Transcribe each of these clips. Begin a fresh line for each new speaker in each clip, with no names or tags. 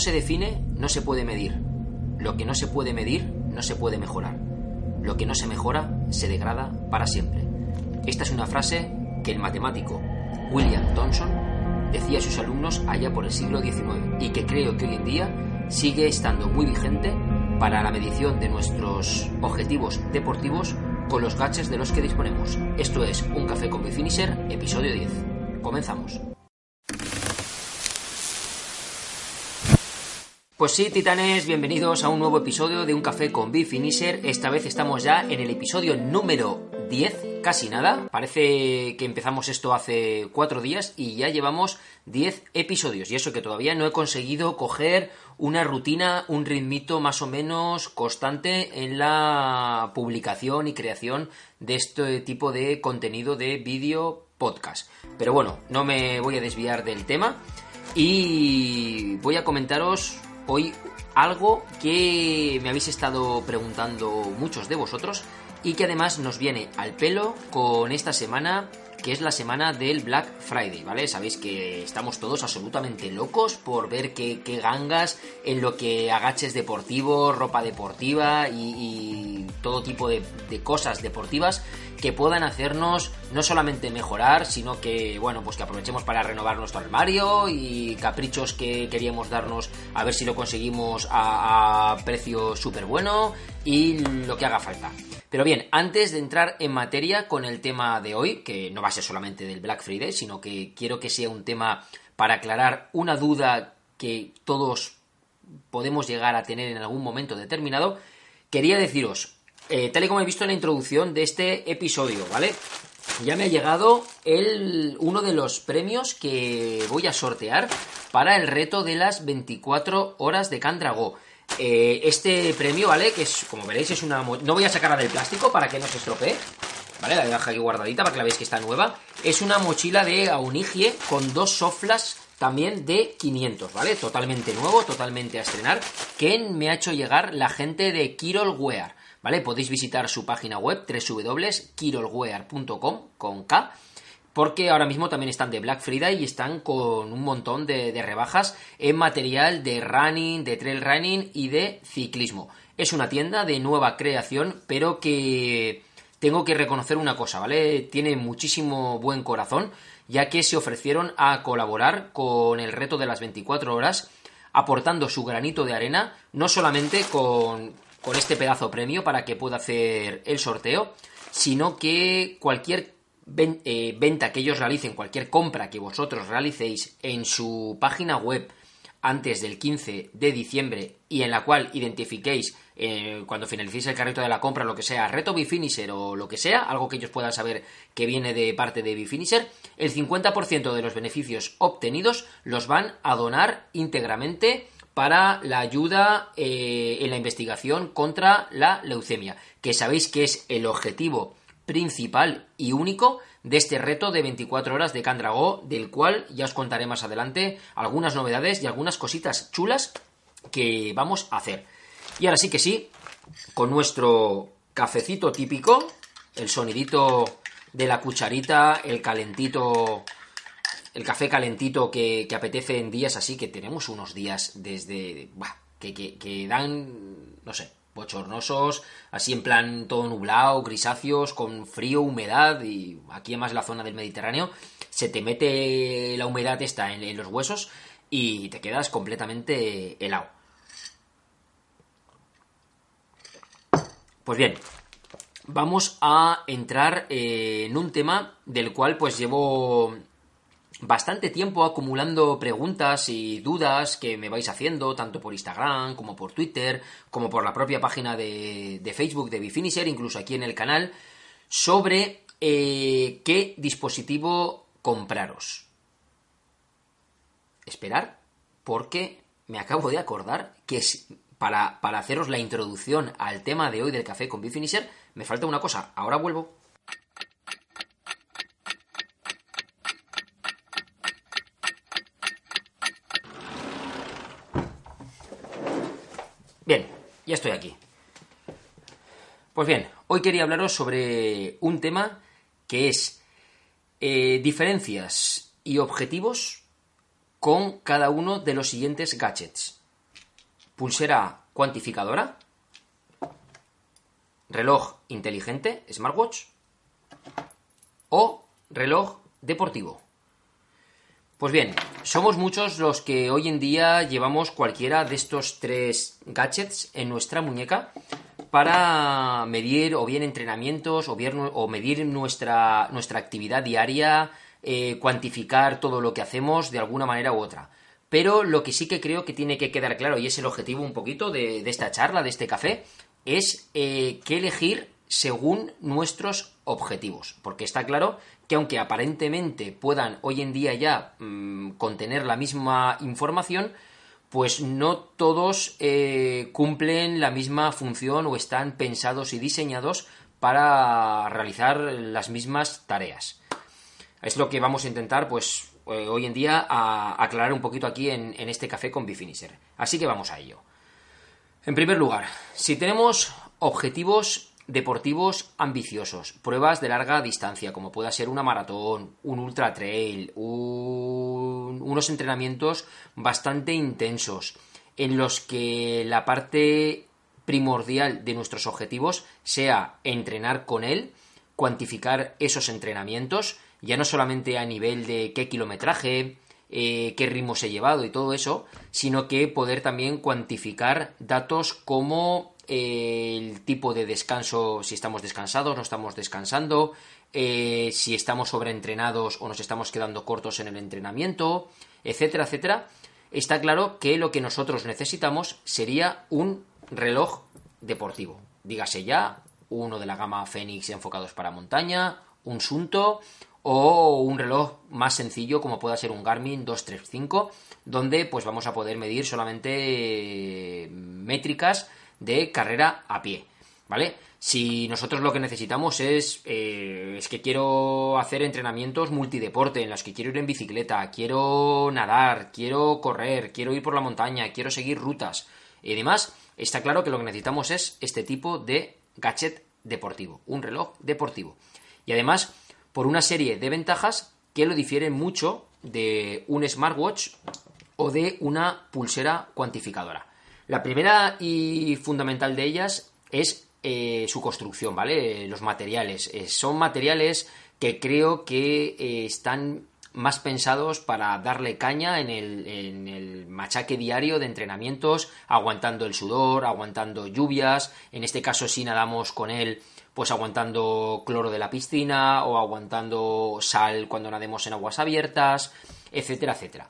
se define no se puede medir. Lo que no se puede medir no se puede mejorar. Lo que no se mejora se degrada para siempre. Esta es una frase que el matemático William Thomson decía a sus alumnos allá por el siglo XIX y que creo que hoy en día sigue estando muy vigente para la medición de nuestros objetivos deportivos con los gadgets de los que disponemos. Esto es Un Café con Bifinisher, episodio 10. Comenzamos. Pues sí, titanes, bienvenidos a un nuevo episodio de Un Café con Bifinisher. Esta vez estamos ya en el episodio número 10, casi nada. Parece que empezamos esto hace cuatro días y ya llevamos 10 episodios. Y eso que todavía no he conseguido coger una rutina, un ritmito más o menos constante en la publicación y creación de este tipo de contenido de vídeo podcast. Pero bueno, no me voy a desviar del tema y voy a comentaros hoy algo que me habéis estado preguntando muchos de vosotros y que además nos viene al pelo con esta semana que es la semana del Black Friday, ¿vale? Sabéis que estamos todos absolutamente locos por ver qué, gangas en lo que agaches deportivos, ropa deportiva y, todo tipo de, de cosas deportivas que puedan hacernos no solamente mejorar, sino que, bueno, pues que aprovechemos para renovar nuestro armario y caprichos que queríamos darnos a ver si lo conseguimos a, a precio súper bueno y lo que haga falta. Pero bien, antes de entrar en materia con el tema de hoy, que no va a ser solamente del Black Friday, sino que quiero que sea un tema para aclarar una duda que todos podemos llegar a tener en algún momento determinado, quería deciros, eh, tal y como he visto en la introducción de este episodio, ¿vale? Ya me ha llegado el, uno de los premios que voy a sortear para el reto de las 24 horas de Candrago. Eh, este premio, ¿vale? Que es, como veréis, es una... No voy a sacarla del plástico para que no se estropee. ¿Vale? La dejo aquí guardadita para que la veáis que está nueva. Es una mochila de Aunigie con dos soflas también de 500, ¿vale? Totalmente nuevo, totalmente a estrenar. Que me ha hecho llegar la gente de Kirol Wear. ¿vale? Podéis visitar su página web www.kirolwear.com con K porque ahora mismo también están de Black Friday y están con un montón de, rebajas en material de running, de trail running y de ciclismo. Es una tienda de nueva creación, pero que tengo que reconocer una cosa, ¿vale? Tiene muchísimo buen corazón, ya que se ofrecieron a colaborar con el reto de las 24 horas, aportando su granito de arena, no solamente con este pedazo premio para que pueda hacer el sorteo, sino que cualquier eh, venta que ellos realicen, cualquier compra que vosotros realicéis en su página web antes del 15 de diciembre y en la cual identifiquéis eh, cuando finalicéis el carrito de la compra, lo que sea, reto Bifinisher o lo que sea, algo que ellos puedan saber que viene de parte de Bifinisher, el 50% de los beneficios obtenidos los van a donar íntegramente para la ayuda eh, en la investigación contra la leucemia, que sabéis que es el objetivo principal y único de este reto de 24 horas de Candragó, del cual ya os contaré más adelante algunas novedades y algunas cositas chulas que vamos a hacer. Y ahora sí que sí, con nuestro cafecito típico, el sonidito de la cucharita, el calentito, el café calentito que, apetece en días así, que tenemos unos días desde... Bah, que, que dan, no sé, bochornosos, así en plan todo nublado, grisáceos, con frío, humedad, y aquí además la zona del Mediterráneo, se te mete la humedad esta en, en los huesos y te quedas completamente helado. Pues bien, vamos a entrar eh, en un tema del cual pues llevo bastante tiempo acumulando preguntas y dudas que me vais haciendo, tanto por Instagram como por Twitter, como por la propia página de, Facebook de Bifinisher, incluso aquí en el canal, sobre eh, qué dispositivo compraros. Esperar, porque me acabo de acordar que para, para haceros la introducción al tema de hoy del café con Bifinisher, me falta una cosa. Ahora vuelvo. Bien, ya estoy aquí. Pues bien, hoy quería hablaros sobre un tema que es eh, diferencias y objetivos con cada uno de los siguientes gadgets. Pulsera cuantificadora, reloj inteligente, smartwatch, o reloj deportivo. Pues bien, somos muchos los que hoy en día llevamos cualquiera de estos tres gadgets en nuestra muñeca para medir o bien entrenamientos o, bien, o medir nuestra, nuestra actividad diaria, eh, cuantificar todo lo que hacemos de alguna manera u otra. Pero lo que sí que creo que tiene que quedar claro, y es el objetivo un poquito de, esta charla, de este café, es eh, qué elegir según nuestros objetivos. Porque está claro que aunque aparentemente puedan hoy en día ya mm, contener la misma información, pues no todos eh, cumplen la misma función o están pensados y diseñados para realizar las mismas tareas. Es lo que vamos a intentar, pues, eh, hoy en día a aclarar un poquito aquí en, en este café con Bifinisher. Así que vamos a ello. En primer lugar, si tenemos objetivos deportivos ambiciosos, pruebas de larga distancia, como pueda ser una maratón, un ultra trail, unos entrenamientos bastante intensos, en los que la parte primordial de nuestros objetivos sea entrenar con él, cuantificar esos entrenamientos, ya no solamente a nivel de qué kilometraje, eh, qué ritmos he llevado y todo eso, sino que poder también cuantificar datos como el tipo de descanso, si estamos descansados, no estamos descansando, eh, si estamos sobreentrenados o nos estamos quedando cortos en el entrenamiento, etcétera, etcétera, está claro que lo que nosotros necesitamos sería un reloj deportivo. Dígase ya, uno de la gama Fenix enfocados para montaña, un Sunto o un reloj más sencillo como pueda ser un Garmin 235, donde pues vamos a poder medir solamente métricas de carrera a pie, ¿vale? Si nosotros lo que necesitamos es, eh, es que quiero hacer entrenamientos multideporte en los que quiero ir en bicicleta, quiero nadar, quiero correr, quiero ir por la montaña, quiero seguir rutas y demás, está claro que lo que necesitamos es este tipo de gadget deportivo, un reloj deportivo. Y además, por una serie de ventajas que lo difieren mucho de un smartwatch o de una pulsera cuantificadora. La primera y fundamental de ellas es eh, su construcción, ¿vale? Los materiales. Eh, son materiales que creo que eh, están más pensados para darle caña en el, en el, machaque diario de entrenamientos, aguantando el sudor, aguantando lluvias, en este caso si nadamos con él, pues aguantando cloro de la piscina o aguantando sal cuando nademos en aguas abiertas, etcétera, etcétera.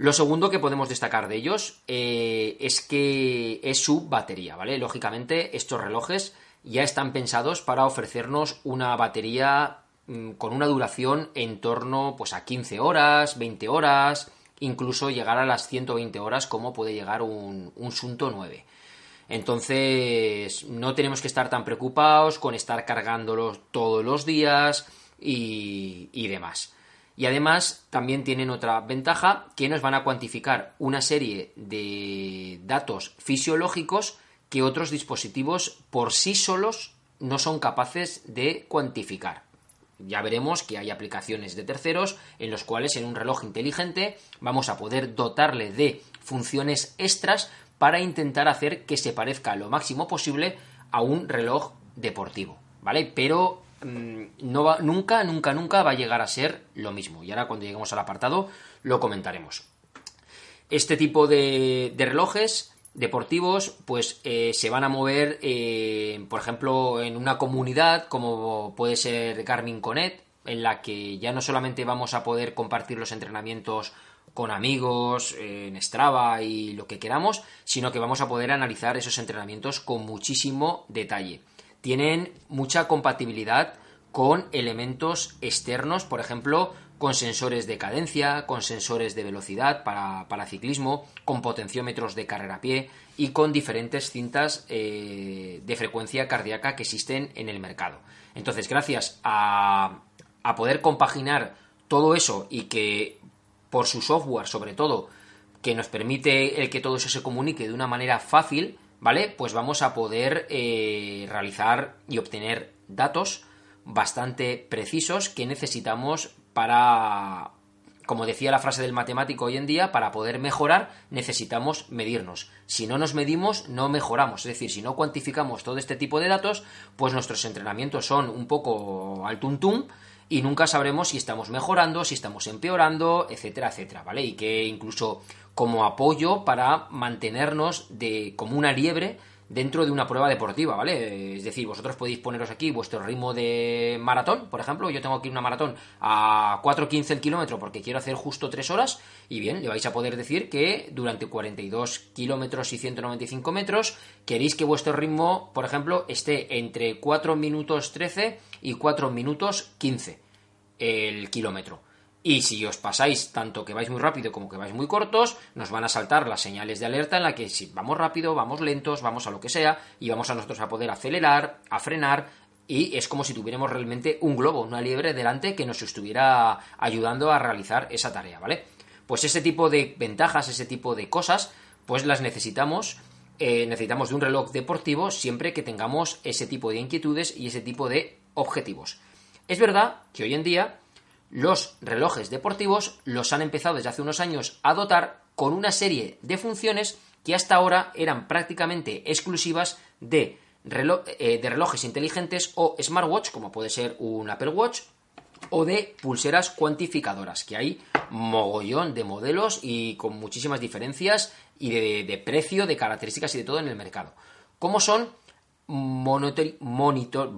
Lo segundo que podemos destacar de ellos eh, es que es su batería, ¿vale? Lógicamente, estos relojes ya están pensados para ofrecernos una batería mm, con una duración en torno pues, a 15 horas, 20 horas, incluso llegar a las 120 horas como puede llegar un, un Sunto 9. Entonces, no tenemos que estar tan preocupados con estar cargándolos todos los días y demás. Y además también tienen otra ventaja que nos van a cuantificar una serie de datos fisiológicos que otros dispositivos por sí solos no son capaces de cuantificar. Ya veremos que hay aplicaciones de terceros en los cuales en un reloj inteligente vamos a poder dotarle de funciones extras para intentar hacer que se parezca lo máximo posible a un reloj deportivo, ¿vale? Pero no va, nunca, nunca, nunca va a llegar a ser lo mismo. Y ahora cuando lleguemos al apartado lo comentaremos. Este tipo de, relojes deportivos pues eh, se van a mover, eh, por ejemplo, en una comunidad como puede ser Garmin Connect, en la que ya no solamente vamos a poder compartir los entrenamientos con amigos, en Strava y lo que queramos, sino que vamos a poder analizar esos entrenamientos con muchísimo detalle. Tienen mucha compatibilidad con elementos externos, por ejemplo, con sensores de cadencia, con sensores de velocidad para, ciclismo, con potenciómetros de carrera a pie y con diferentes cintas eh, de frecuencia cardíaca que existen en el mercado. Entonces, gracias a, a poder compaginar todo eso y que por su software, sobre todo, que nos permite el que todo eso se comunique de una manera fácil, ¿vale? Pues vamos a poder eh, realizar y obtener datos bastante precisos que necesitamos para, como decía la frase del matemático hoy en día, para poder mejorar necesitamos medirnos. Si no nos medimos, no mejoramos. Es decir, si no cuantificamos todo este tipo de datos, pues nuestros entrenamientos son un poco al tuntum y nunca sabremos si estamos mejorando, si estamos empeorando, etcétera, etcétera, ¿vale? Y que incluso como apoyo para mantenernos de como una liebre dentro de una prueba deportiva, ¿vale? Es decir, vosotros podéis poneros aquí vuestro ritmo de maratón, por ejemplo, yo tengo aquí una maratón a 4.15 el kilómetro porque quiero hacer justo 3 horas, y bien, le vais a poder decir que durante 42 kilómetros y 195 metros queréis que vuestro ritmo, por ejemplo, esté entre 4 minutos 13 y 4 minutos 15 el kilómetro. Y si os pasáis tanto que vais muy rápido como que vais muy cortos, nos van a saltar las señales de alerta en la que si vamos rápido, vamos lentos, vamos a lo que sea, y vamos a nosotros a poder acelerar, a frenar, y es como si tuviéramos realmente un globo, una liebre delante que nos estuviera ayudando a realizar esa tarea, ¿vale? Pues ese tipo de ventajas, ese tipo de cosas, pues las necesitamos. Eh, necesitamos de un reloj deportivo siempre que tengamos ese tipo de inquietudes y ese tipo de objetivos. Es verdad que hoy en día los relojes deportivos los han empezado desde hace unos años a dotar con una serie de funciones que hasta ahora eran prácticamente exclusivas de, eh, de relojes inteligentes o smartwatch, como puede ser un Apple Watch, o de pulseras cuantificadoras, que hay mogollón de modelos y con muchísimas diferencias y de, de precio, de características y de todo en el mercado. ¿Cómo son monitor,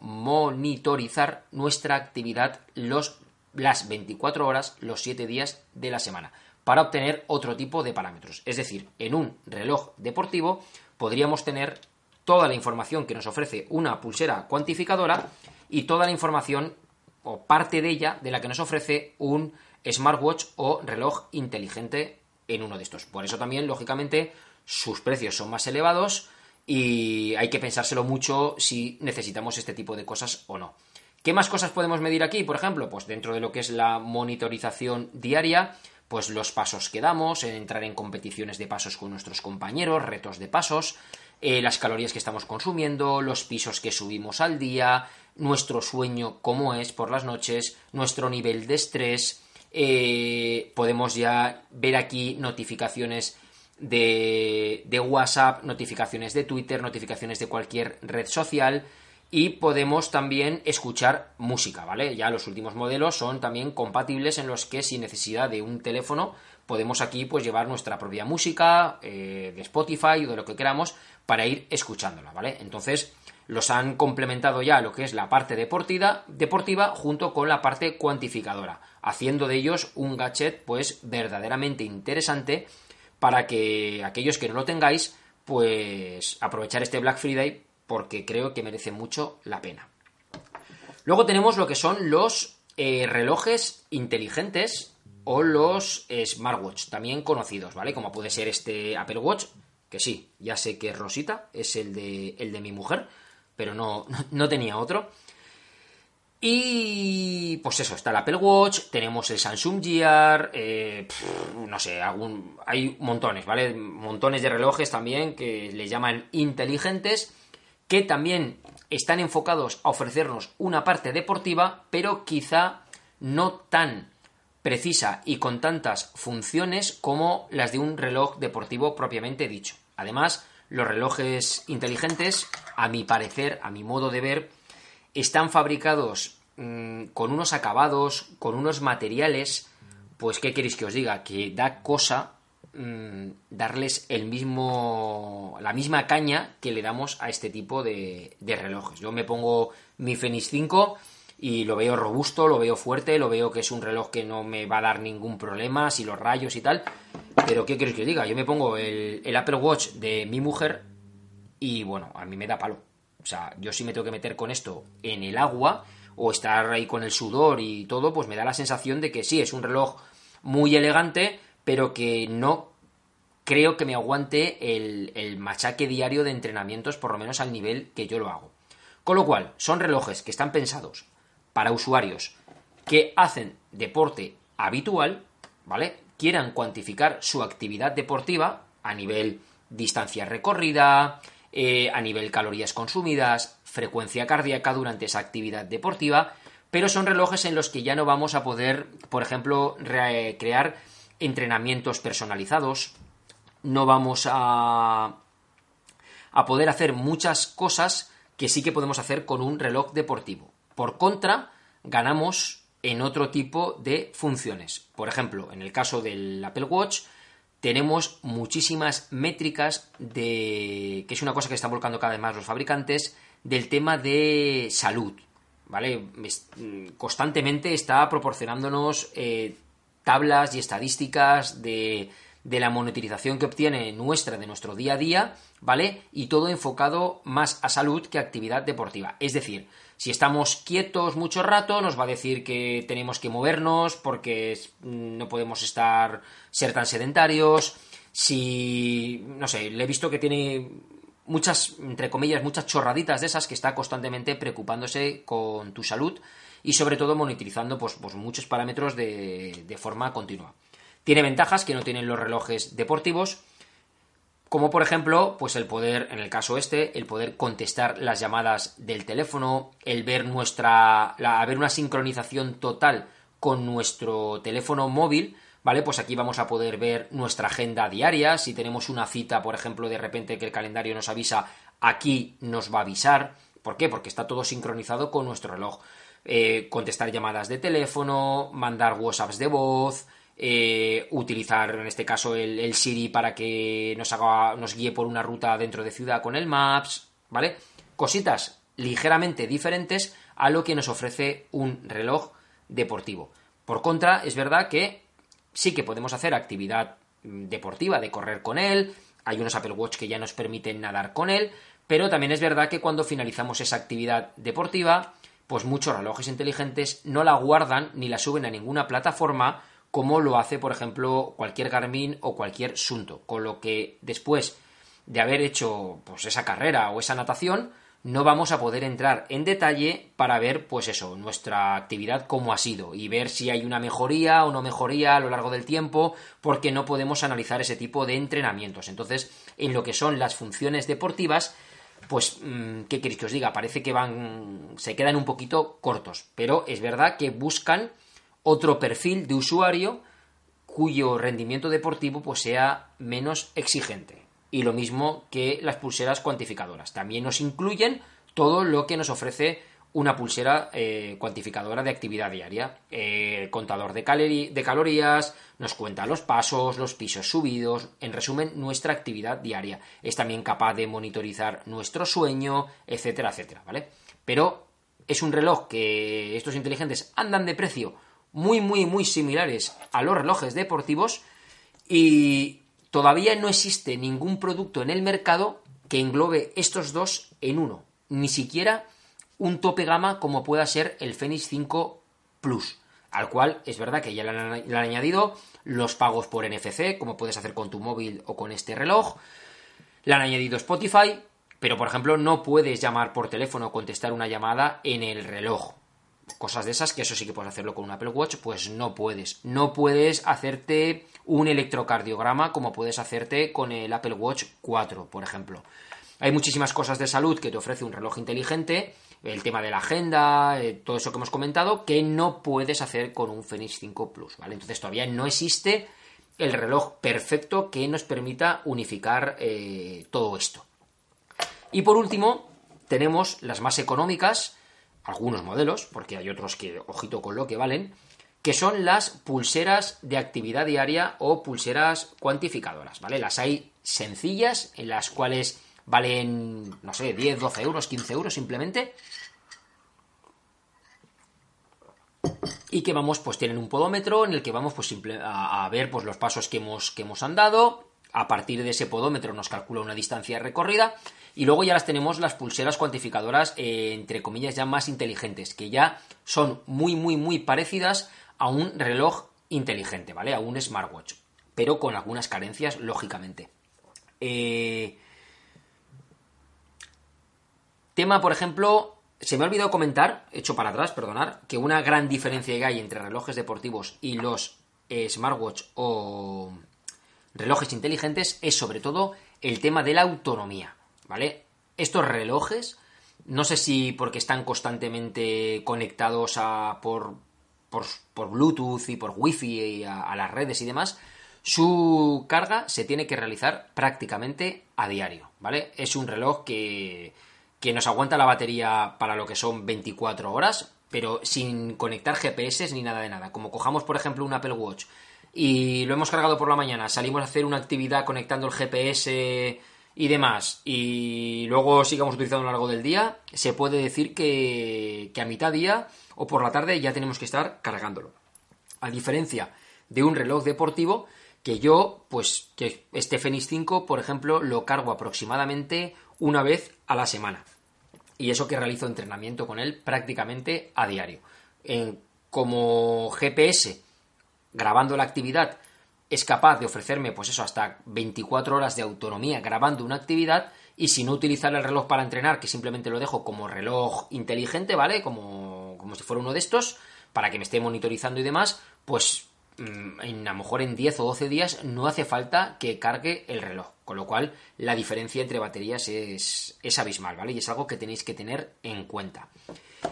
monitorizar nuestra actividad los, las 24 horas, los 7 días de la semana, para obtener otro tipo de parámetros. Es decir, en un reloj deportivo podríamos tener toda la información que nos ofrece una pulsera cuantificadora y toda la información o parte de ella de la que nos ofrece un smartwatch o reloj inteligente en uno de estos. Por eso también, lógicamente, sus precios son más elevados, y hay que pensárselo mucho si necesitamos este tipo de cosas o no. ¿Qué más cosas podemos medir aquí? Por ejemplo, pues dentro de lo que es la monitorización diaria, pues los pasos que damos, entrar en competiciones de pasos con nuestros compañeros, retos de pasos, eh, las calorías que estamos consumiendo, los pisos que subimos al día, nuestro sueño cómo es por las noches, nuestro nivel de estrés, eh, podemos ya ver aquí notificaciones de, WhatsApp, notificaciones de Twitter, notificaciones de cualquier red social y podemos también escuchar música, ¿vale? Ya los últimos modelos son también compatibles en los que sin necesidad de un teléfono podemos aquí pues llevar nuestra propia música eh, de Spotify o de lo que queramos para ir escuchándola, ¿vale? Entonces los han complementado ya lo que es la parte deportiva, deportiva junto con la parte cuantificadora, haciendo de ellos un gadget pues verdaderamente interesante para que aquellos que no lo tengáis, pues aprovechar este Black Friday porque creo que merece mucho la pena. Luego tenemos lo que son los eh, relojes inteligentes o los smartwatch, también conocidos, ¿vale? Como puede ser este Apple Watch, que sí, ya sé que Rosita, es el de, el de mi mujer, pero no, no tenía otro. Y pues eso, está el Apple Watch, tenemos el Samsung Gear, eh, no sé, hay montones, ¿vale? Montones de relojes también que les llaman inteligentes, que también están enfocados a ofrecernos una parte deportiva, pero quizá no tan precisa y con tantas funciones como las de un reloj deportivo propiamente dicho. Además, los relojes inteligentes, a mi parecer, a mi modo de ver, están fabricados mm, con unos acabados, con unos materiales, pues ¿qué queréis que os diga? Que da cosa mm, darles el mismo, la misma caña que le damos a este tipo de, relojes. Yo me pongo mi Fenix 5 y lo veo robusto, lo veo fuerte, lo veo que es un reloj que no me va a dar ningún problema, si los rayos y tal. Pero ¿qué quieres que diga? Yo me pongo el, el Apple Watch de mi mujer y bueno, a mí me da palo. O sea, yo sí me tengo que meter con esto en el agua o estar ahí con el sudor y todo, pues me da la sensación de que sí, es un reloj muy elegante, pero que no creo que me aguante el, el machaque diario de entrenamientos, por lo menos al nivel que yo lo hago. Con lo cual, son relojes que están pensados para usuarios que hacen deporte habitual, ¿vale? Quieran cuantificar su actividad deportiva a nivel distancia recorrida, eh, a nivel calorías consumidas, frecuencia cardíaca durante esa actividad deportiva, pero son relojes en los que ya no vamos a poder, por ejemplo, crear entrenamientos personalizados, no vamos a, a poder hacer muchas cosas que sí que podemos hacer con un reloj deportivo. Por contra, ganamos en otro tipo de funciones. Por ejemplo, en el caso del Apple Watch, tenemos muchísimas métricas de. que es una cosa que están volcando cada vez más los fabricantes, del tema de salud. ¿Vale? Constantemente está proporcionándonos eh, tablas y estadísticas de, de la monetización que obtiene nuestra, de nuestro día a día, ¿vale? Y todo enfocado más a salud que a actividad deportiva. Es decir, si estamos quietos mucho rato, nos va a decir que tenemos que movernos porque no podemos estar ser tan sedentarios. Si, no sé, le he visto que tiene muchas, entre comillas, muchas chorraditas de esas que está constantemente preocupándose con tu salud y sobre todo monitorizando pues, pues muchos parámetros de forma continua. Tiene ventajas que no tienen los relojes deportivos como por ejemplo, pues el poder, en el caso este, el poder contestar las llamadas del teléfono, el ver nuestra, la, haber una sincronización total con nuestro teléfono móvil, ¿vale? Pues aquí vamos a poder ver nuestra agenda diaria, si tenemos una cita, por ejemplo, de repente que el calendario nos avisa, aquí nos va a avisar. ¿Por qué? Porque está todo sincronizado con nuestro reloj. Eh, contestar llamadas de teléfono, mandar WhatsApps de voz, eh, utilizar en este caso el, Siri para que nos haga, nos guíe por una ruta dentro de ciudad con el Maps, ¿vale? Cositas ligeramente diferentes a lo que nos ofrece un reloj deportivo. Por contra, es verdad que sí que podemos hacer actividad deportiva de correr con él, hay unos Apple Watch que ya nos permiten nadar con él, pero también es verdad que cuando finalizamos esa actividad deportiva, pues muchos relojes inteligentes no la guardan ni la suben a ninguna plataforma como lo hace, por ejemplo, cualquier Garmin o cualquier Sunto. Con lo que después de haber hecho pues, esa carrera o esa natación, no vamos a poder entrar en detalle para ver, pues eso, nuestra actividad cómo ha sido y ver si hay una mejoría o no mejoría a lo largo del tiempo, porque no podemos analizar ese tipo de entrenamientos. Entonces, en lo que son las funciones deportivas, pues, mm, ¿qué queréis que os diga? Parece que van, se quedan un poquito cortos, pero es verdad que buscan otro perfil de usuario cuyo rendimiento deportivo pues, sea menos exigente. Y lo mismo que las pulseras cuantificadoras. También nos incluyen todo lo que nos ofrece una pulsera eh, cuantificadora de actividad diaria. Eh, contador de, de, calorías, nos cuenta los pasos, los pisos subidos, en resumen, nuestra actividad diaria. Es también capaz de monitorizar nuestro sueño, etcétera, etcétera, ¿vale? Pero es un reloj que estos inteligentes andan de precio muy, muy, muy similares a los relojes deportivos y todavía no existe ningún producto en el mercado que englobe estos dos en uno. Ni siquiera un tope gama como pueda ser el Fenix 5 Plus, al cual es verdad que ya le han, le han añadido los pagos por NFC, como puedes hacer con tu móvil o con este reloj. Le han añadido Spotify, pero por ejemplo no puedes llamar por teléfono o contestar una llamada en el reloj cosas de esas, que eso sí que puedes hacerlo con un Apple Watch, pues no puedes. No puedes hacerte un electrocardiograma como puedes hacerte con el Apple Watch 4, por ejemplo. Hay muchísimas cosas de salud que te ofrece un reloj inteligente, el tema de la agenda, eh, todo eso que hemos comentado, que no puedes hacer con un Fenix 5 Plus, ¿vale? Entonces todavía no existe el reloj perfecto que nos permita unificar eh, todo esto. Y por último, tenemos las más económicas, algunos modelos, porque hay otros que, ojito con lo que valen, que son las pulseras de actividad diaria o pulseras cuantificadoras, ¿vale? Las hay sencillas, en las cuales valen, no sé, 10, 12 euros, 15 euros simplemente. Y que vamos, pues tienen un podómetro en el que vamos pues simple, a, ver pues, los pasos que hemos, que hemos andado. A partir de ese podómetro nos calcula una distancia recorrida. Y luego ya las tenemos las pulseras cuantificadoras, eh, entre comillas, ya más inteligentes, que ya son muy, muy, muy parecidas a un reloj inteligente, ¿vale? A un smartwatch, pero con algunas carencias, lógicamente. Eh, tema, por ejemplo, se me ha olvidado comentar, hecho para atrás, perdonar, que una gran diferencia que hay entre relojes deportivos y los eh, smartwatch o relojes inteligentes es sobre todo el tema de la autonomía, ¿vale? Estos relojes, no sé si porque están constantemente conectados a, por, por, Bluetooth y por Wi-Fi y a, las redes y demás, su carga se tiene que realizar prácticamente a diario, ¿vale? Es un reloj que, que nos aguanta la batería para lo que son 24 horas, pero sin conectar GPS ni nada de nada. Como cojamos, por ejemplo, un Apple Watch y lo hemos cargado por la mañana, salimos a hacer una actividad conectando el GPS y demás, y luego sigamos utilizando a lo largo del día, se puede decir que, a mitad día o por la tarde ya tenemos que estar cargándolo. A diferencia de un reloj deportivo que yo, pues, que este Fenix 5, por ejemplo, lo cargo aproximadamente una vez a la semana. Y eso que realizo entrenamiento con él prácticamente a diario. como GPS, grabando la actividad, es capaz de ofrecerme, pues eso, hasta 24 horas de autonomía grabando una actividad y si no utilizar el reloj para entrenar, que simplemente lo dejo como reloj inteligente, ¿vale? Como, como si fuera uno de estos, para que me esté monitorizando y demás, pues mm, en, a lo mejor en 10 o 12 días no hace falta que cargue el reloj. Con lo cual, la diferencia entre baterías es, es abismal, ¿vale? Y es algo que tenéis que tener en cuenta.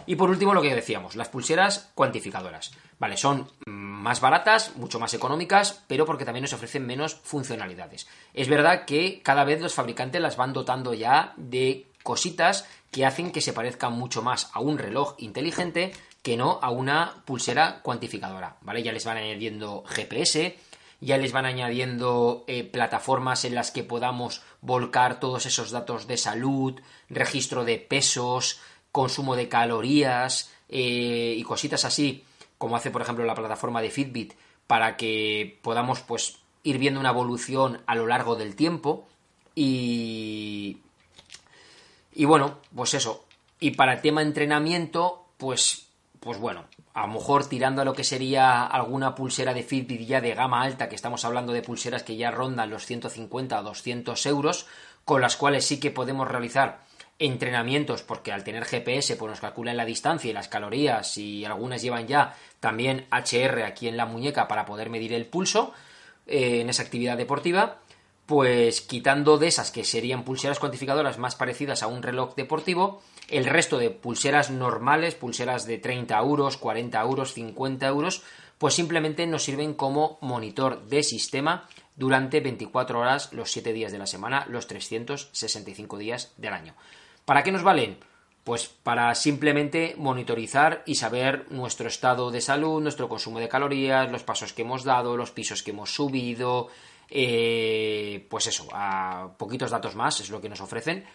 Y por último, lo que decíamos, las pulseras cuantificadoras. Vale, son más baratas, mucho más económicas, pero porque también nos ofrecen menos funcionalidades. Es verdad que cada vez los fabricantes las van dotando ya de cositas que hacen que se parezcan mucho más a un reloj inteligente que no a una pulsera cuantificadora, ¿vale? Ya les van añadiendo GPS, ya les van añadiendo eh, plataformas en las que podamos volcar todos esos datos de salud, registro de pesos, consumo de calorías eh, y cositas así, como hace por ejemplo la plataforma de Fitbit, para que podamos pues ir viendo una evolución a lo largo del tiempo y y bueno, pues eso. Y para el tema entrenamiento, pues pues bueno, a lo mejor tirando a lo que sería alguna pulsera de Fitbit ya de gama alta, que estamos hablando de pulseras que ya rondan los 150 o 200 euros, con las cuales sí que podemos realizar entrenamientos, porque al tener GPS pues nos calculan la distancia y las calorías y algunas llevan ya también HR aquí en la muñeca para poder medir el pulso eh, en esa actividad deportiva, pues quitando de esas que serían pulseras cuantificadoras más parecidas a un reloj deportivo, el resto de pulseras normales, pulseras de 30 euros, 40 euros, 50 euros, pues simplemente nos sirven como monitor de sistema durante 24 horas los 7 días de la semana, los 365 días del año. ¿Para qué nos valen? Pues para simplemente monitorizar y saber nuestro estado de salud, nuestro consumo de calorías, los pasos que hemos dado, los pisos que hemos subido, eh, pues eso, a poquitos datos más es lo que nos ofrecen,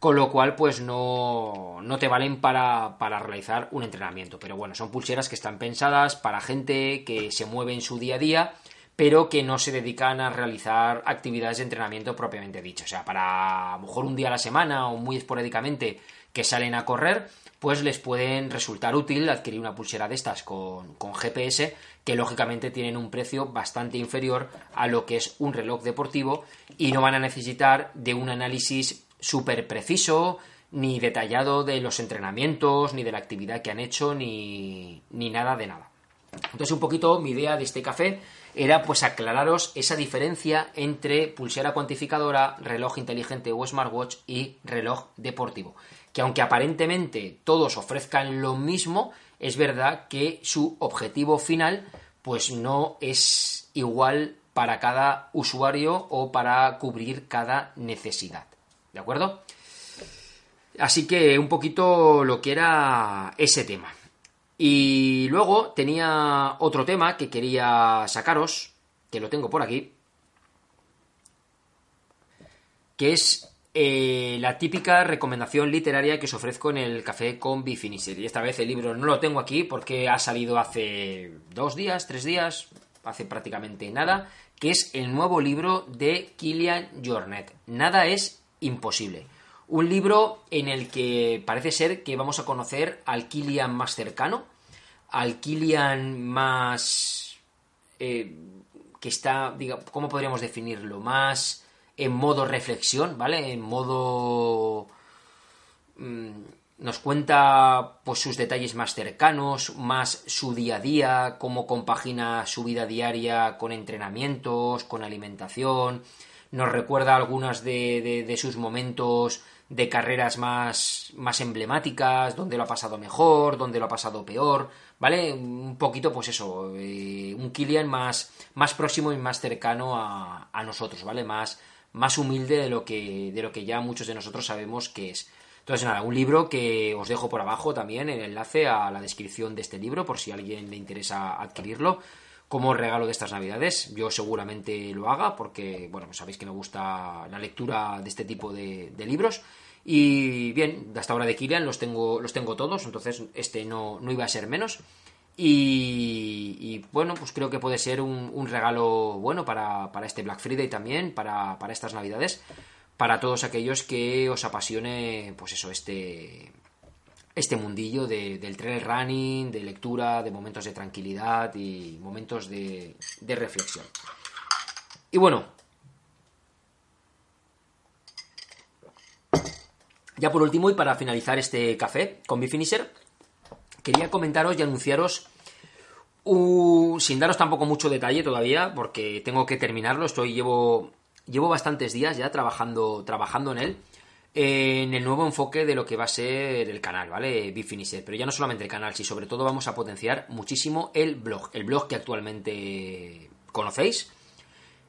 con lo cual pues no, no te valen para, para realizar un entrenamiento. Pero bueno, son pulseras que están pensadas para gente que se mueve en su día a día pero que no se dedican a realizar actividades de entrenamiento propiamente dicho. O sea, para a lo mejor un día a la semana o muy esporádicamente que salen a correr, pues les pueden resultar útil adquirir una pulsera de estas con, con, GPS que lógicamente tienen un precio bastante inferior a lo que es un reloj deportivo y no van a necesitar de un análisis súper preciso ni detallado de los entrenamientos, ni de la actividad que han hecho, ni, ni nada de nada. Entonces un poquito mi idea de este café era pues aclararos esa diferencia entre pulsera cuantificadora, reloj inteligente o smartwatch y reloj deportivo. Que aunque aparentemente todos ofrezcan lo mismo, es verdad que su objetivo final pues no es igual para cada usuario o para cubrir cada necesidad. ¿De acuerdo? Así que un poquito lo que era ese tema. Y luego tenía otro tema que quería sacaros, que lo tengo por aquí, que es eh, la típica recomendación literaria que os ofrezco en el café con Bifinisher. Y esta vez el libro no lo tengo aquí porque ha salido hace dos días, tres días, hace prácticamente nada, que es el nuevo libro de Kilian Jornet. Nada es imposible. Un libro en el que parece ser que vamos a conocer al Kilian más cercano, al Kilian más... Eh, que está, diga, ¿cómo podríamos definirlo? Más en modo reflexión, ¿vale? En modo... Mm, nos cuenta pues sus detalles más cercanos, más su día a día, cómo compagina su vida diaria con entrenamientos, con alimentación, nos recuerda algunas de, de, sus momentos de carreras más, más emblemáticas, donde lo ha pasado mejor, donde lo ha pasado peor, ¿vale? Un poquito, pues eso, eh, un Kilian más, más próximo y más cercano a, a nosotros, ¿vale? Más, más humilde de lo que, de lo que ya muchos de nosotros sabemos que es. Entonces, nada, un libro que os dejo por abajo también, el enlace a la descripción de este libro, por si a alguien le interesa adquirirlo, como regalo de estas navidades. Yo seguramente lo haga, porque, bueno, sabéis que me gusta la lectura de este tipo de, libros. Y bien, hasta ahora de Kilian los tengo, los tengo todos, entonces este no, no iba a ser menos. Y, bueno, pues creo que puede ser un, regalo bueno para, este Black Friday también, para, estas navidades, para todos aquellos que os apasione, pues eso, este, este mundillo del trail running, de lectura, de momentos de tranquilidad y momentos de, de reflexión. Y bueno, ya por último y para finalizar este café con mi finisher, quería comentaros y anunciaros, sin daros tampoco mucho detalle todavía, porque tengo que terminarlo, estoy, llevo, llevo bastantes días ya trabajando, trabajando en él, en el nuevo enfoque de lo que va a ser el canal, ¿vale? Bifinisher. Pero ya no solamente el canal, sino sobre todo vamos a potenciar muchísimo el blog. El blog que actualmente conocéis.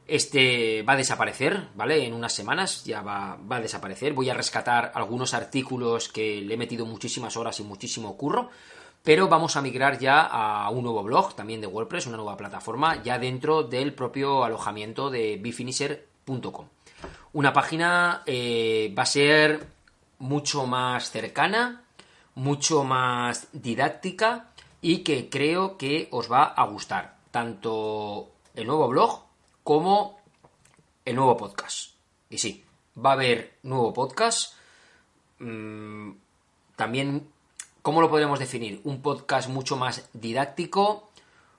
Este va a desaparecer, ¿vale? En unas semanas ya va, va, a desaparecer. Voy a rescatar algunos artículos que le he metido muchísimas horas y muchísimo curro pero vamos a migrar ya a un nuevo blog, también de WordPress, una nueva plataforma, ya dentro del propio alojamiento de bifinisher.com. Una página eh, va a ser mucho más cercana, mucho más didáctica y que creo que os va a gustar, tanto el nuevo blog como el nuevo podcast. Y sí, va a haber nuevo podcast. Mm, también ¿Cómo lo podemos definir? Un podcast mucho más didáctico,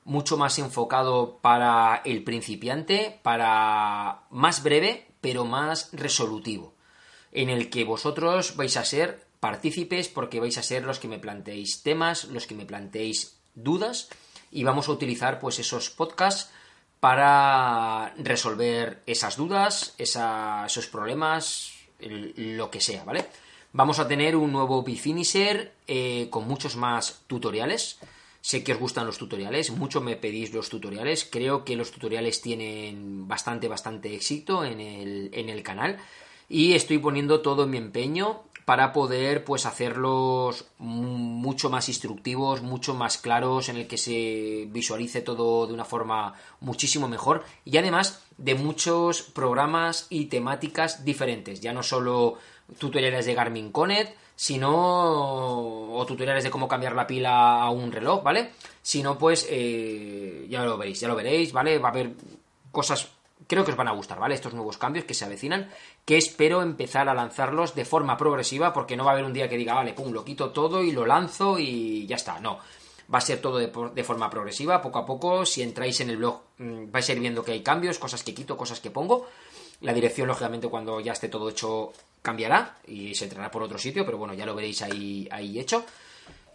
mucho más enfocado para el principiante, para más breve, pero más resolutivo, en el que vosotros vais a ser partícipes porque vais a ser los que me planteéis temas, los que me planteéis dudas y vamos a utilizar pues esos podcasts para resolver esas dudas, esos problemas, lo que sea, ¿vale? Vamos a tener un nuevo Bifinisher eh, con muchos más tutoriales. Sé que os gustan los tutoriales, mucho me pedís los tutoriales. Creo que los tutoriales tienen bastante, bastante éxito en el, en el canal. Y estoy poniendo todo mi empeño para poder pues hacerlos mucho más instructivos, mucho más claros, en el que se visualice todo de una forma muchísimo mejor y además de muchos programas y temáticas diferentes, ya no solo tutoriales de Garmin Connect, sino o tutoriales de cómo cambiar la pila a un reloj, ¿vale? Si no, pues eh, ya lo veréis, ya lo veréis, ¿vale? Va a haber cosas, creo que os van a gustar, ¿vale? Estos nuevos cambios que se avecinan, que espero empezar a lanzarlos de forma progresiva, porque no va a haber un día que diga, vale, pum, lo quito todo y lo lanzo y ya está, no. Va a ser todo de, de forma progresiva, poco a poco. Si entráis en el blog, mm, vais a ir viendo que hay cambios, cosas que quito, cosas que pongo. La dirección, lógicamente, cuando ya esté todo hecho, cambiará y se entrará por otro sitio, pero bueno, ya lo veréis ahí, ahí hecho.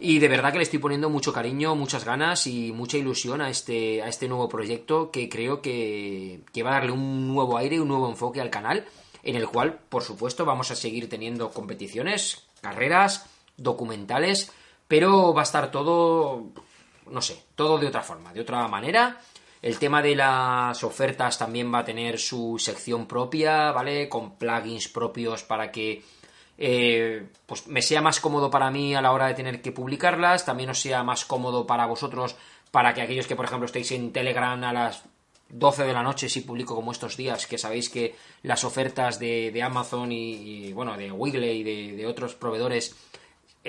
Y de verdad que le estoy poniendo mucho cariño, muchas ganas y mucha ilusión a este, a este nuevo proyecto que creo que, que va a darle un nuevo aire, un nuevo enfoque al canal, en el cual, por supuesto, vamos a seguir teniendo competiciones, carreras, documentales, pero va a estar todo, no sé, todo de otra forma, de otra manera el tema de las ofertas también va a tener su sección propia, ¿vale? Con plugins propios para que eh, pues me sea más cómodo para mí a la hora de tener que publicarlas, también os sea más cómodo para vosotros, para que aquellos que, por ejemplo, estéis en Telegram a las 12 de la noche, si publico como estos días, que sabéis que las ofertas de, Amazon y, bueno, de Wiggle y de, de otros proveedores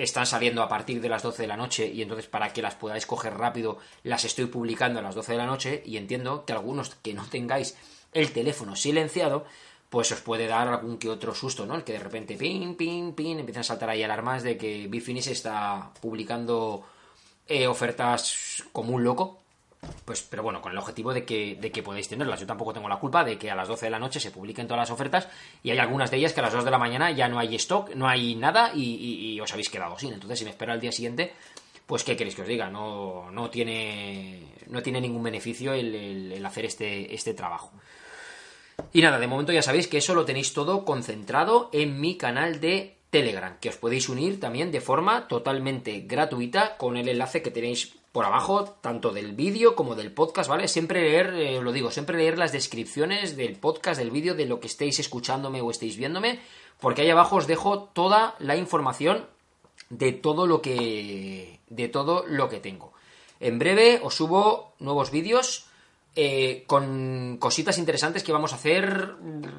están saliendo a partir de las 12 de la noche y entonces para que las podáis coger rápido las estoy publicando a las 12 de la noche y entiendo que algunos que no tengáis el teléfono silenciado pues os puede dar algún que otro susto, ¿no? El que de repente pin, pin, pin, empiezan a saltar ahí alarmas de que Bifinish está publicando eh, ofertas como un loco. Pues, pero bueno, con el objetivo de que, de que podéis tenerlas. Yo tampoco tengo la culpa de que a las 12 de la noche se publiquen todas las ofertas y hay algunas de ellas que a las 2 de la mañana ya no hay stock, no hay nada y, os habéis quedado sin. Entonces, si me espero al día siguiente, pues ¿qué queréis que os diga? No, no, tiene, no tiene ningún beneficio el, el hacer este, este trabajo. Y nada, de momento ya sabéis que eso lo tenéis todo concentrado en mi canal de Telegram, que os podéis unir también de forma totalmente gratuita con el enlace que tenéis por abajo, tanto del vídeo como del podcast, ¿vale? Siempre leer, eh, lo digo, siempre leer las descripciones del podcast, del vídeo, de lo que estéis escuchándome o estéis viéndome, porque ahí abajo os dejo toda la información de todo lo que de todo lo que tengo. En breve os subo nuevos vídeos eh, con cositas interesantes que vamos a hacer,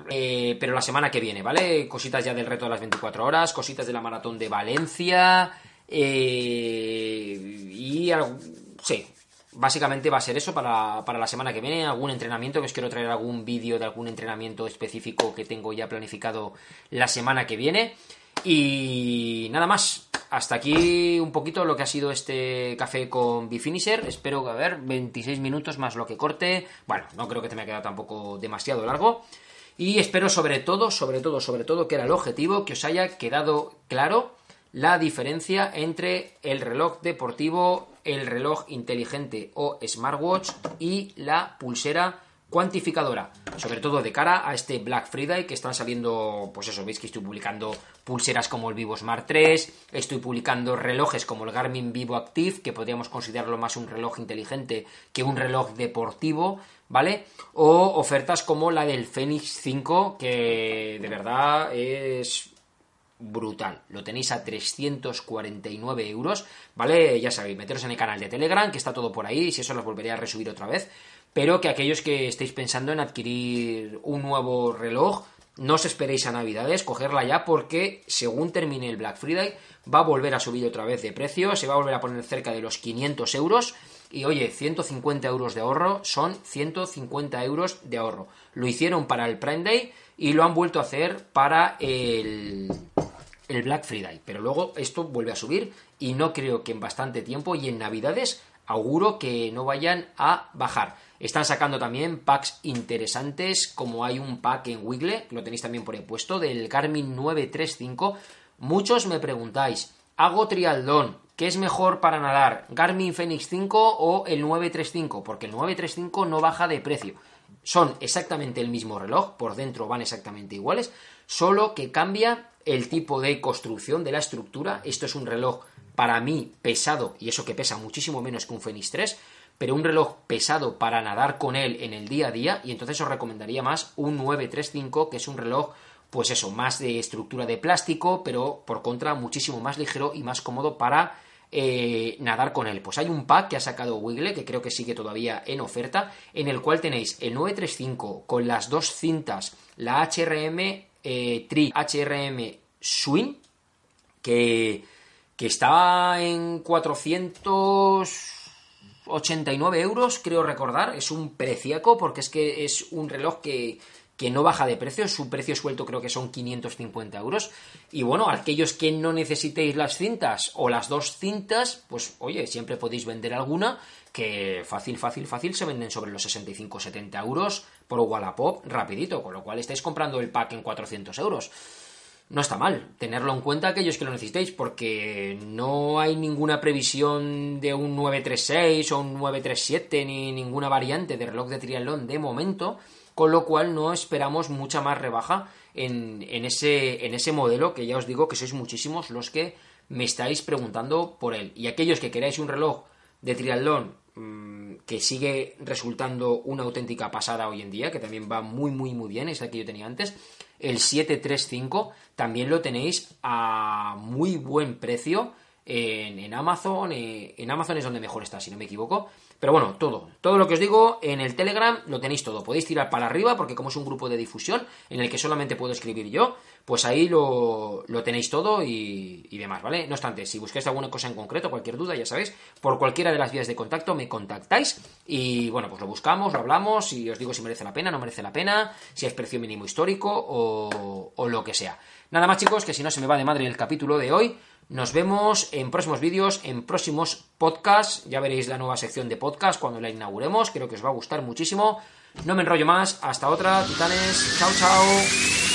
eh, pero la semana que viene, ¿vale? Cositas ya del reto de las 24 horas, cositas de la maratón de Valencia, eh, y sí, básicamente va a ser eso para, para, la semana que viene, algún entrenamiento, que os quiero traer algún vídeo de algún entrenamiento específico que tengo ya planificado la semana que viene. Y nada más. Hasta aquí un poquito lo que ha sido este café con Bifinisher. Espero que, a ver, 26 minutos más lo que corte. Bueno, no creo que te me haya quedado tampoco demasiado largo. Y espero sobre todo, sobre todo, sobre todo, que era el objetivo, que os haya quedado claro la diferencia entre el reloj deportivo, el reloj inteligente o smartwatch y la pulsera cuantificadora, sobre todo de cara a este Black Friday que están saliendo, pues eso, veis que estoy publicando pulseras como el Vivo Smart 3, estoy publicando relojes como el Garmin Vivo Active, que podríamos considerarlo más un reloj inteligente que un reloj deportivo, ¿vale? O ofertas como la del Fenix 5, que de verdad es brutal. Lo tenéis a 349 euros, ¿vale? Ya sabéis, meteros en el canal de Telegram, que está todo por ahí, si eso lo volveré a resubir otra vez pero que aquellos que estéis pensando en adquirir un nuevo reloj, no os esperéis a Navidades, cogerla ya porque según termine el Black Friday va a volver a subir otra vez de precio, se va a volver a poner cerca de los 500 euros y oye, 150 euros de ahorro son 150 euros de ahorro. Lo hicieron para el Prime Day y lo han vuelto a hacer para el, el Black Friday, pero luego esto vuelve a subir y no creo que en bastante tiempo y en Navidades auguro que no vayan a bajar. Están sacando también packs interesantes, como hay un pack en Wiggle, lo tenéis también por ahí puesto, del Garmin 935. Muchos me preguntáis, hago trialdón, ¿qué es mejor para nadar? ¿Garmin Fenix 5 o el 935? Porque el 935 no baja de precio. Son exactamente el mismo reloj, por dentro van exactamente iguales, solo que cambia el tipo de construcción de la estructura. Esto es un reloj para mí pesado, y eso que pesa muchísimo menos que un Fenix 3, pero un reloj pesado para nadar con él en el día a día y entonces os recomendaría más un 935 que es un reloj pues eso, más de estructura de plástico, pero por contra muchísimo más ligero y más cómodo para eh, nadar con él. Pues hay un pack que ha sacado Wiggle, que creo que sigue todavía en oferta, en el cual tenéis el 935 con las dos cintas, la HRM eh, Tri HRM Swing, que, que está en 400 89 euros, creo recordar. Es un preciaco porque es que es un reloj que, que no baja de precio. Su precio suelto creo que son 550 euros. Y bueno, aquellos que no necesitéis las cintas o las dos cintas, pues oye, siempre podéis vender alguna que fácil, fácil, fácil se venden sobre los 65-70 euros por Wallapop rapidito, con lo cual estáis comprando el pack en 400 euros no está mal tenerlo en cuenta aquellos que lo necesitéis, porque no hay ninguna previsión de un 936 o un 937 ni ninguna variante de reloj de triatlón de momento, con lo cual no esperamos mucha más rebaja en, ese, en ese modelo, que ya os digo que sois muchísimos los que me estáis preguntando por él. Y aquellos que queráis un reloj de triatlón mm, que sigue resultando una auténtica pasada hoy en día, que también va muy, muy, muy bien, es el que yo tenía antes, el 735, también lo tenéis a muy buen precio en, Amazon. Eh, en Amazon es donde mejor está, si no me equivoco. Pero bueno, todo, todo lo que os digo en el Telegram lo tenéis todo. Podéis tirar para arriba porque como es un grupo de difusión en el que solamente puedo escribir yo, pues ahí lo, tenéis todo y, demás, ¿vale? No obstante, si busquáis alguna cosa en concreto, cualquier duda, ya sabéis, por cualquiera de las vías de contacto me contactáis y bueno, pues lo buscamos, lo hablamos y os digo si merece la pena, no merece la pena, si es precio mínimo histórico o, o lo que sea. Nada más chicos, que si no se me va de madre el capítulo de hoy. Nos vemos en próximos vídeos, en próximos podcasts. Ya veréis la nueva sección de podcast cuando la inauguremos. Creo que os va a gustar muchísimo. No me enrollo más. Hasta otra, titanes. Chao, chao.